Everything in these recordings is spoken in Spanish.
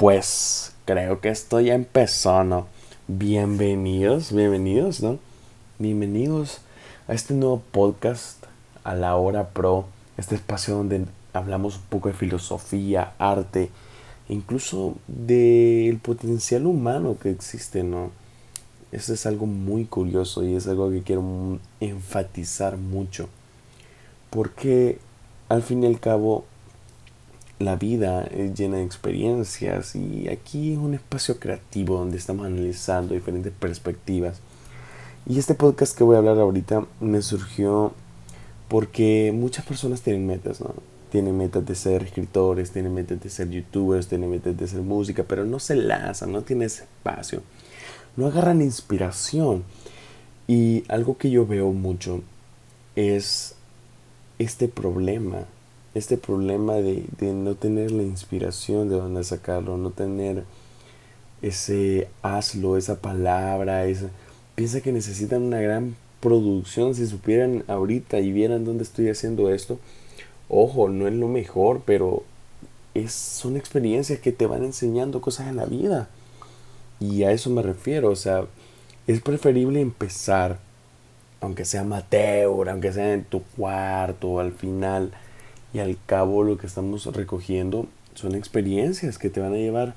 Pues creo que esto ya empezó, ¿no? Bienvenidos, bienvenidos, ¿no? Bienvenidos a este nuevo podcast, a la hora pro, este espacio donde hablamos un poco de filosofía, arte, incluso del potencial humano que existe, ¿no? Eso es algo muy curioso y es algo que quiero enfatizar mucho. Porque al fin y al cabo la vida es llena de experiencias y aquí es un espacio creativo donde estamos analizando diferentes perspectivas. Y este podcast que voy a hablar ahorita me surgió porque muchas personas tienen metas, ¿no? Tienen metas de ser escritores, tienen metas de ser youtubers, tienen metas de ser música, pero no se lanzan, no tienen espacio. No agarran inspiración. Y algo que yo veo mucho es este problema este problema de, no tener la inspiración de dónde sacarlo, no tener ese hazlo, esa palabra, esa, piensa que necesitan una gran producción, si supieran ahorita y vieran dónde estoy haciendo esto, ojo, no es lo mejor, pero es, son experiencias que te van enseñando cosas en la vida. Y a eso me refiero, o sea, es preferible empezar, aunque sea amateur, aunque sea en tu cuarto, al final, y al cabo lo que estamos recogiendo son experiencias que te van a llevar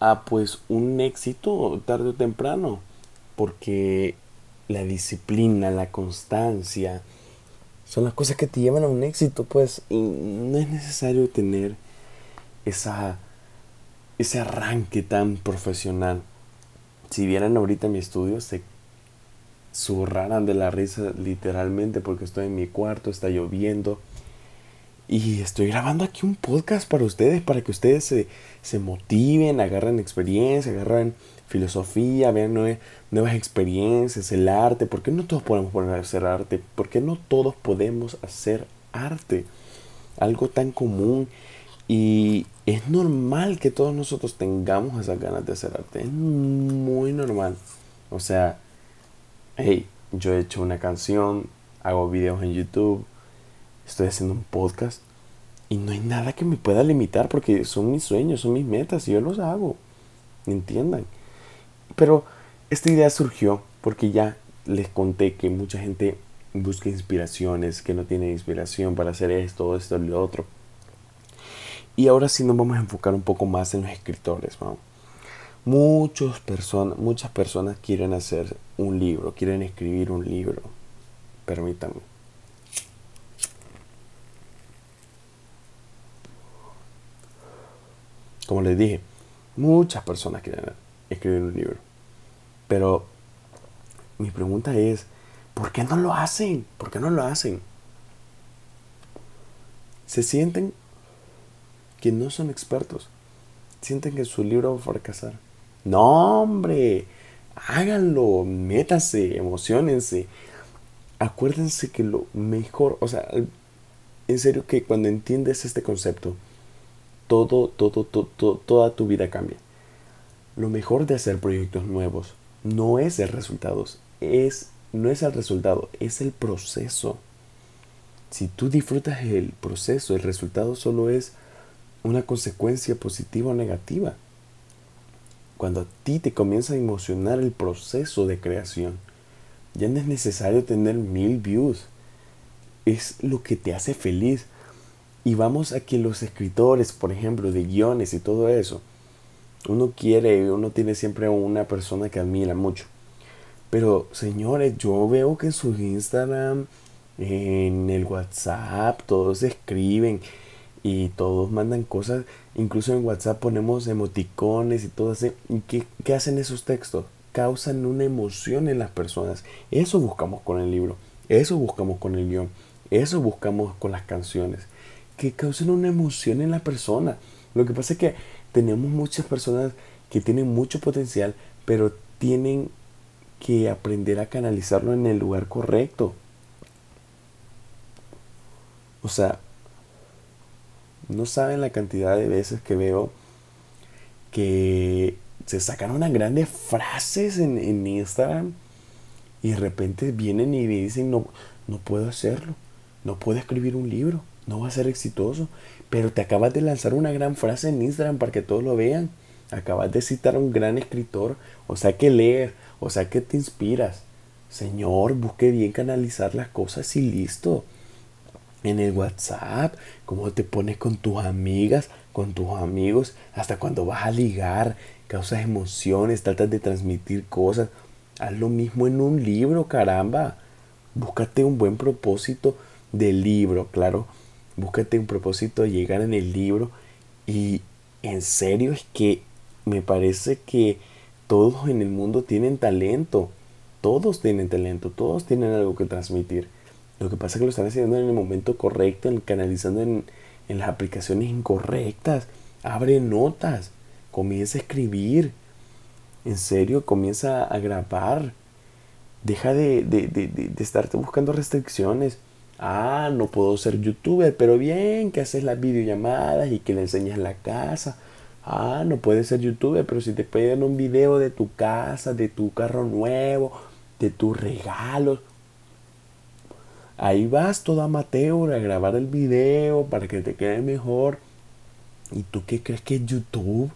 a pues un éxito tarde o temprano porque la disciplina, la constancia son las cosas que te llevan a un éxito pues y no es necesario tener esa ese arranque tan profesional. Si vieran ahorita mi estudio se zurraran de la risa literalmente porque estoy en mi cuarto, está lloviendo y estoy grabando aquí un podcast para ustedes, para que ustedes se, se motiven, agarren experiencia, agarren filosofía, vean nuevas experiencias, el arte. ¿Por qué no todos podemos poner a hacer arte? ¿Por qué no todos podemos hacer arte? Algo tan común. Y es normal que todos nosotros tengamos esas ganas de hacer arte. Es muy normal. O sea, hey, yo he hecho una canción, hago videos en YouTube estoy haciendo un podcast y no hay nada que me pueda limitar porque son mis sueños, son mis metas y yo los hago. ¿Entiendan? Pero esta idea surgió porque ya les conté que mucha gente busca inspiraciones, que no tiene inspiración para hacer esto, esto lo otro. Y ahora sí nos vamos a enfocar un poco más en los escritores. Muchas personas quieren hacer un libro, quieren escribir un libro. Permítanme. Como les dije, muchas personas quieren escribir un libro. Pero mi pregunta es, ¿por qué no lo hacen? ¿Por qué no lo hacen? Se sienten que no son expertos. Sienten que su libro va a fracasar. No, hombre, háganlo, métase, emocionense. Acuérdense que lo mejor, o sea, en serio que cuando entiendes este concepto, todo, todo, todo, toda tu vida cambia. Lo mejor de hacer proyectos nuevos no es el resultado, es, no es el resultado, es el proceso. Si tú disfrutas el proceso, el resultado solo es una consecuencia positiva o negativa. Cuando a ti te comienza a emocionar el proceso de creación, ya no es necesario tener mil views. Es lo que te hace feliz y vamos a que los escritores, por ejemplo, de guiones y todo eso, uno quiere, uno tiene siempre una persona que admira mucho. Pero señores, yo veo que en su Instagram, en el WhatsApp, todos escriben y todos mandan cosas. Incluso en WhatsApp ponemos emoticones y todo así. ¿Y qué, qué hacen esos textos? Causan una emoción en las personas. Eso buscamos con el libro. Eso buscamos con el guion. Eso buscamos con las canciones que causen una emoción en la persona. Lo que pasa es que tenemos muchas personas que tienen mucho potencial, pero tienen que aprender a canalizarlo en el lugar correcto. O sea, no saben la cantidad de veces que veo que se sacan unas grandes frases en, en Instagram y de repente vienen y dicen, no, no puedo hacerlo, no puedo escribir un libro no va a ser exitoso. Pero te acabas de lanzar una gran frase en Instagram para que todos lo vean. Acabas de citar a un gran escritor. O sea que leer, o sea que te inspiras. Señor, busque bien canalizar las cosas y listo. En el WhatsApp, cómo te pones con tus amigas, con tus amigos, hasta cuando vas a ligar, causas emociones, tratas de transmitir cosas. Haz lo mismo en un libro, caramba. Búscate un buen propósito de libro, claro. Búscate un propósito de llegar en el libro. Y en serio es que me parece que todos en el mundo tienen talento. Todos tienen talento, todos tienen algo que transmitir. Lo que pasa es que lo están haciendo en el momento correcto, en, canalizando en, en las aplicaciones incorrectas. Abre notas, comienza a escribir. En serio, comienza a grabar. Deja de, de, de, de, estarte buscando restricciones. Ah, no puedo ser youtuber, pero bien que haces las videollamadas y que le enseñas la casa. Ah, no puedes ser youtuber, pero si te piden un video de tu casa, de tu carro nuevo, de tus regalos. Ahí vas todo amateur a grabar el video para que te quede mejor. ¿Y tú qué crees que es YouTube?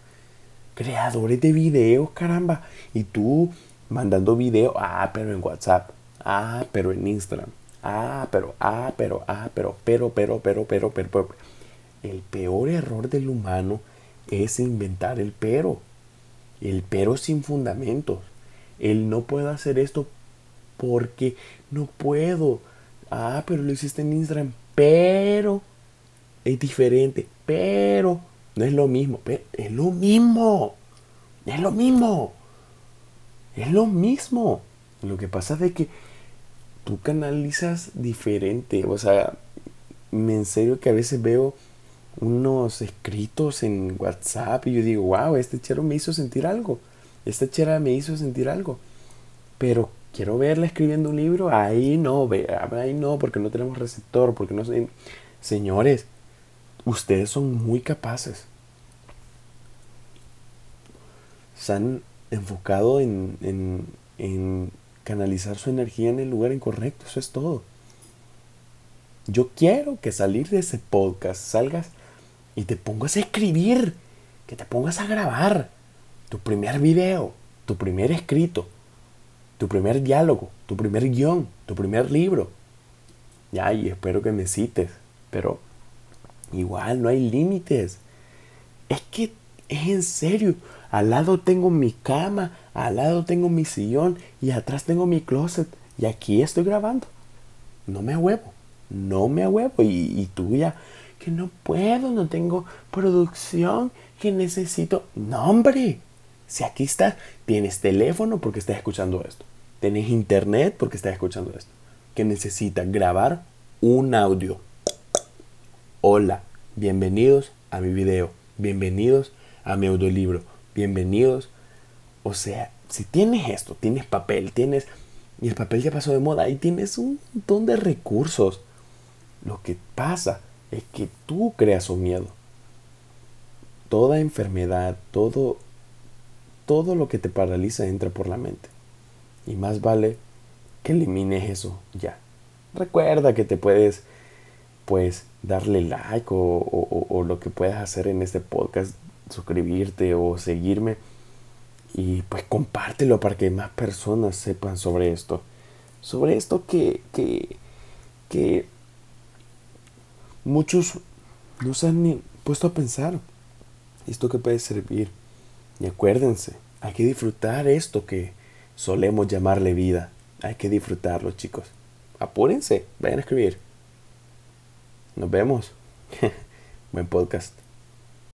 Creadores de videos, caramba. Y tú mandando video, ah, pero en WhatsApp. Ah, pero en Instagram. Ah, pero, ah, pero, ah, pero, pero, pero, pero, pero, pero, pero. El peor error del humano es inventar el pero. El pero sin fundamentos. Él no puede hacer esto porque no puedo. Ah, pero lo hiciste en Instagram. Pero es diferente. Pero no es lo mismo. es lo mismo. Es lo mismo. Es lo mismo. Lo que pasa es que tú canalizas diferente. O sea, en serio que a veces veo unos escritos en WhatsApp y yo digo, wow, este chero me hizo sentir algo. Esta chera me hizo sentir algo. Pero quiero verla escribiendo un libro, ahí no, ahí no, porque no tenemos receptor, porque no. Señores, ustedes son muy capaces. Se han enfocado en, en, en canalizar su energía en el lugar incorrecto, eso es todo. Yo quiero que salir de ese podcast salgas y te pongas a escribir, que te pongas a grabar tu primer video, tu primer escrito, tu primer diálogo, tu primer guion, tu primer libro. Ya, y espero que me cites, pero igual no hay límites. Es que es en serio. Al lado tengo mi cama, al lado tengo mi sillón y atrás tengo mi closet. Y aquí estoy grabando. No me huevo, no me huevo. Y, y tú ya, que no puedo, no tengo producción, que necesito. No, hombre. Si aquí estás, tienes teléfono porque estás escuchando esto. Tienes internet porque estás escuchando esto. Que necesitas grabar un audio. Hola, bienvenidos a mi video. Bienvenidos a mi audiolibro. Bienvenidos. O sea, si tienes esto, tienes papel, tienes... Y el papel ya pasó de moda y tienes un montón de recursos. Lo que pasa es que tú creas un miedo. Toda enfermedad, todo, todo lo que te paraliza entra por la mente. Y más vale que elimines eso ya. Recuerda que te puedes, pues, darle like o, o lo que puedas hacer en este podcast, suscribirte o seguirme. Y pues compártelo para que más personas sepan sobre esto. Sobre esto que, que, que muchos no se han ni puesto a pensar. Esto que puede servir. Y acuérdense, hay que disfrutar esto que solemos llamarle vida. Hay que disfrutarlo, chicos. Apúrense, vayan a escribir. Nos vemos. Buen podcast.